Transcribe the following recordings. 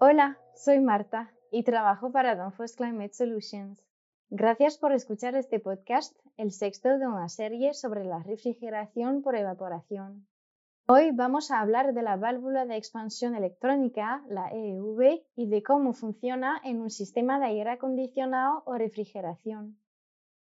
Hola, soy Marta y trabajo para Danfoss Climate Solutions. Gracias por escuchar este podcast, el sexto de una serie sobre la refrigeración por evaporación. Hoy vamos a hablar de la válvula de expansión electrónica, la EEV, y de cómo funciona en un sistema de aire acondicionado o refrigeración.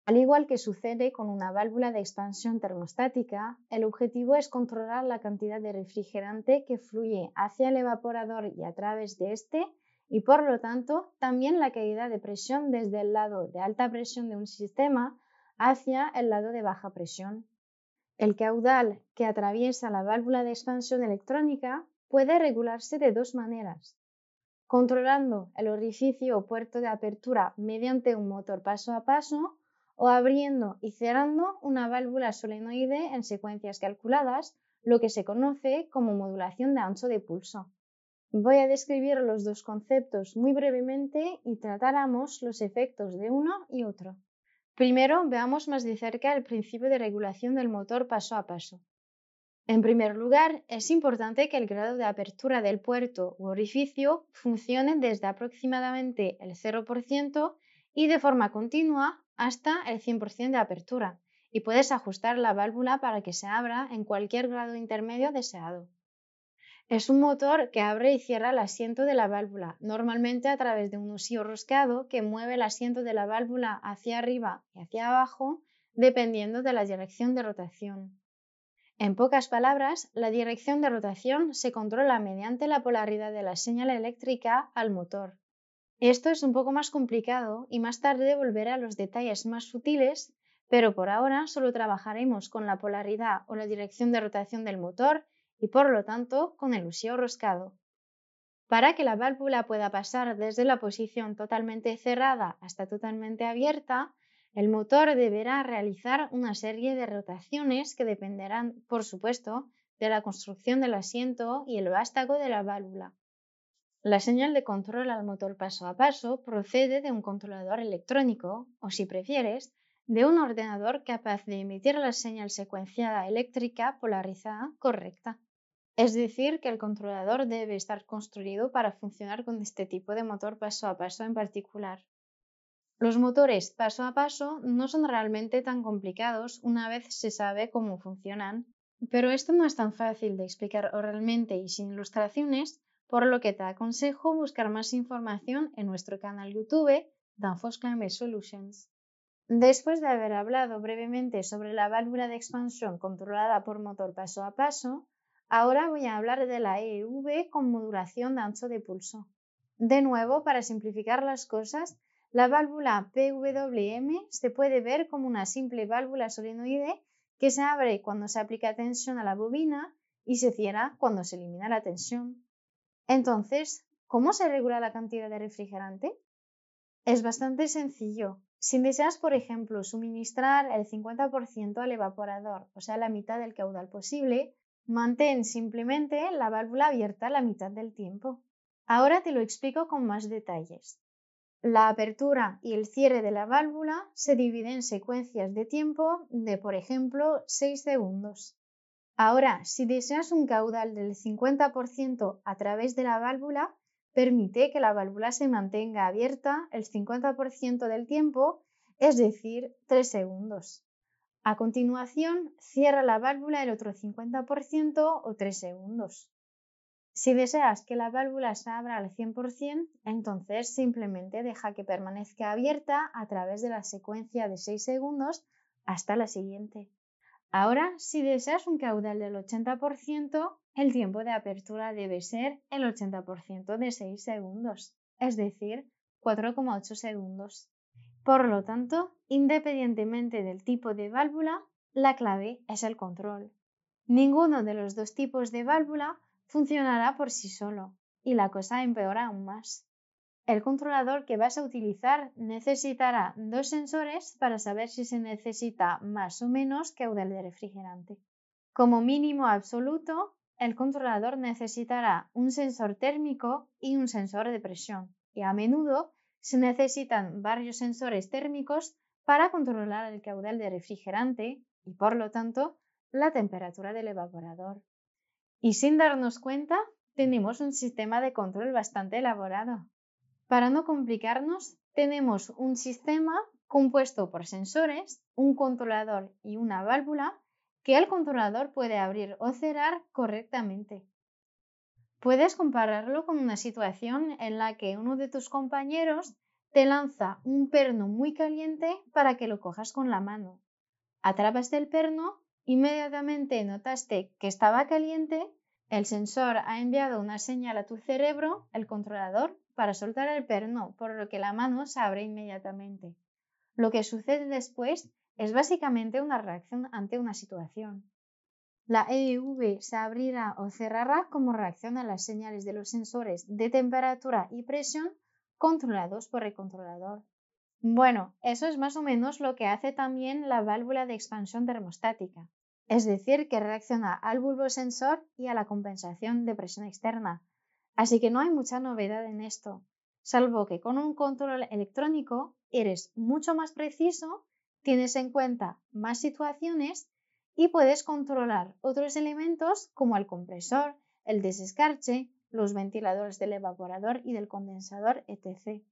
Al igual que sucede con una válvula de expansión termostática, el objetivo es controlar la cantidad de refrigerante que fluye hacia el evaporador y a través de este y por lo tanto también la caída de presión desde el lado de alta presión de un sistema hacia el lado de baja presión. El caudal que atraviesa la válvula de expansión electrónica puede regularse de dos maneras. Controlando el orificio o puerto de apertura mediante un motor paso a paso o abriendo y cerrando una válvula solenoide en secuencias calculadas, lo que se conoce como modulación de ancho de pulso. Voy a describir los dos conceptos muy brevemente y trataremos los efectos de uno y otro. Primero, veamos más de cerca el principio de regulación del motor paso a paso. En primer lugar, es importante que el grado de apertura del puerto u orificio funcione desde aproximadamente el 0% y de forma continua hasta el 100% de apertura y puedes ajustar la válvula para que se abra en cualquier grado intermedio deseado. Es un motor que abre y cierra el asiento de la válvula, normalmente a través de un usillo roscado que mueve el asiento de la válvula hacia arriba y hacia abajo dependiendo de la dirección de rotación. En pocas palabras, la dirección de rotación se controla mediante la polaridad de la señal eléctrica al motor. Esto es un poco más complicado y más tarde volveré a los detalles más sutiles, pero por ahora solo trabajaremos con la polaridad o la dirección de rotación del motor y por lo tanto con el usio roscado. Para que la válvula pueda pasar desde la posición totalmente cerrada hasta totalmente abierta, el motor deberá realizar una serie de rotaciones que dependerán, por supuesto, de la construcción del asiento y el vástago de la válvula. La señal de control al motor paso a paso procede de un controlador electrónico o, si prefieres, de un ordenador capaz de emitir la señal secuenciada eléctrica polarizada correcta. Es decir, que el controlador debe estar construido para funcionar con este tipo de motor paso a paso en particular. Los motores paso a paso no son realmente tan complicados una vez se sabe cómo funcionan, pero esto no es tan fácil de explicar oralmente y sin ilustraciones por lo que te aconsejo buscar más información en nuestro canal YouTube Danfoss Climate Solutions. Después de haber hablado brevemente sobre la válvula de expansión controlada por motor paso a paso, ahora voy a hablar de la EV con modulación de ancho de pulso. De nuevo, para simplificar las cosas, la válvula PWM se puede ver como una simple válvula solenoide que se abre cuando se aplica tensión a la bobina y se cierra cuando se elimina la tensión. Entonces, ¿cómo se regula la cantidad de refrigerante? Es bastante sencillo. Si deseas, por ejemplo, suministrar el 50% al evaporador, o sea, la mitad del caudal posible, mantén simplemente la válvula abierta la mitad del tiempo. Ahora te lo explico con más detalles. La apertura y el cierre de la válvula se dividen en secuencias de tiempo de, por ejemplo, 6 segundos. Ahora, si deseas un caudal del 50% a través de la válvula, permite que la válvula se mantenga abierta el 50% del tiempo, es decir, 3 segundos. A continuación, cierra la válvula el otro 50% o 3 segundos. Si deseas que la válvula se abra al 100%, entonces simplemente deja que permanezca abierta a través de la secuencia de 6 segundos hasta la siguiente. Ahora, si deseas un caudal del 80%, el tiempo de apertura debe ser el 80% de 6 segundos, es decir, 4,8 segundos. Por lo tanto, independientemente del tipo de válvula, la clave es el control. Ninguno de los dos tipos de válvula funcionará por sí solo, y la cosa empeora aún más. El controlador que vas a utilizar necesitará dos sensores para saber si se necesita más o menos caudal de refrigerante. Como mínimo absoluto, el controlador necesitará un sensor térmico y un sensor de presión, y a menudo se necesitan varios sensores térmicos para controlar el caudal de refrigerante y, por lo tanto, la temperatura del evaporador. Y sin darnos cuenta, tenemos un sistema de control bastante elaborado. Para no complicarnos, tenemos un sistema compuesto por sensores, un controlador y una válvula que el controlador puede abrir o cerrar correctamente. Puedes compararlo con una situación en la que uno de tus compañeros te lanza un perno muy caliente para que lo cojas con la mano. Atrapas el perno, inmediatamente notaste que estaba caliente, el sensor ha enviado una señal a tu cerebro, el controlador, para soltar el perno, por lo que la mano se abre inmediatamente. Lo que sucede después es básicamente una reacción ante una situación. La EV se abrirá o cerrará como reacción a las señales de los sensores de temperatura y presión controlados por el controlador. Bueno, eso es más o menos lo que hace también la válvula de expansión termostática, es decir, que reacciona al bulbo sensor y a la compensación de presión externa. Así que no hay mucha novedad en esto, salvo que con un control electrónico eres mucho más preciso, tienes en cuenta más situaciones y puedes controlar otros elementos como el compresor, el desescarche, los ventiladores del evaporador y del condensador, etc.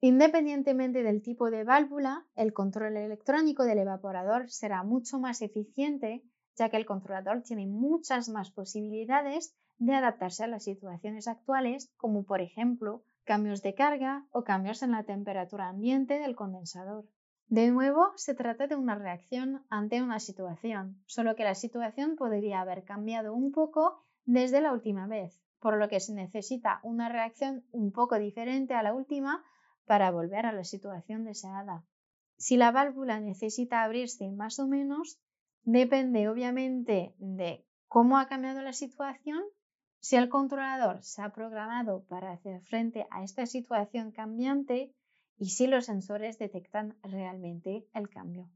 Independientemente del tipo de válvula, el control electrónico del evaporador será mucho más eficiente ya que el controlador tiene muchas más posibilidades de adaptarse a las situaciones actuales, como por ejemplo cambios de carga o cambios en la temperatura ambiente del condensador. De nuevo, se trata de una reacción ante una situación, solo que la situación podría haber cambiado un poco desde la última vez, por lo que se necesita una reacción un poco diferente a la última para volver a la situación deseada. Si la válvula necesita abrirse más o menos, depende obviamente de cómo ha cambiado la situación, si el controlador se ha programado para hacer frente a esta situación cambiante y si los sensores detectan realmente el cambio.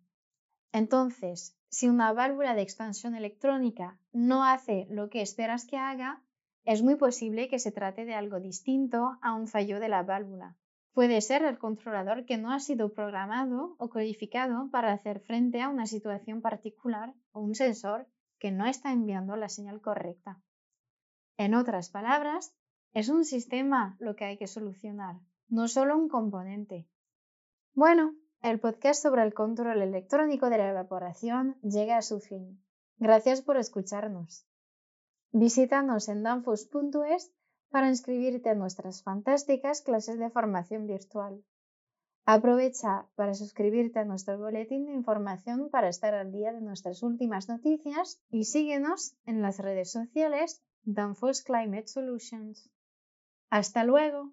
Entonces, si una válvula de expansión electrónica no hace lo que esperas que haga, es muy posible que se trate de algo distinto a un fallo de la válvula. Puede ser el controlador que no ha sido programado o codificado para hacer frente a una situación particular o un sensor que no está enviando la señal correcta. En otras palabras, es un sistema lo que hay que solucionar, no solo un componente. Bueno, el podcast sobre el control electrónico de la evaporación llega a su fin. Gracias por escucharnos. Visítanos en danfos.es para inscribirte a nuestras fantásticas clases de formación virtual. Aprovecha para suscribirte a nuestro boletín de información para estar al día de nuestras últimas noticias y síguenos en las redes sociales Danfoss Climate Solutions. Hasta luego.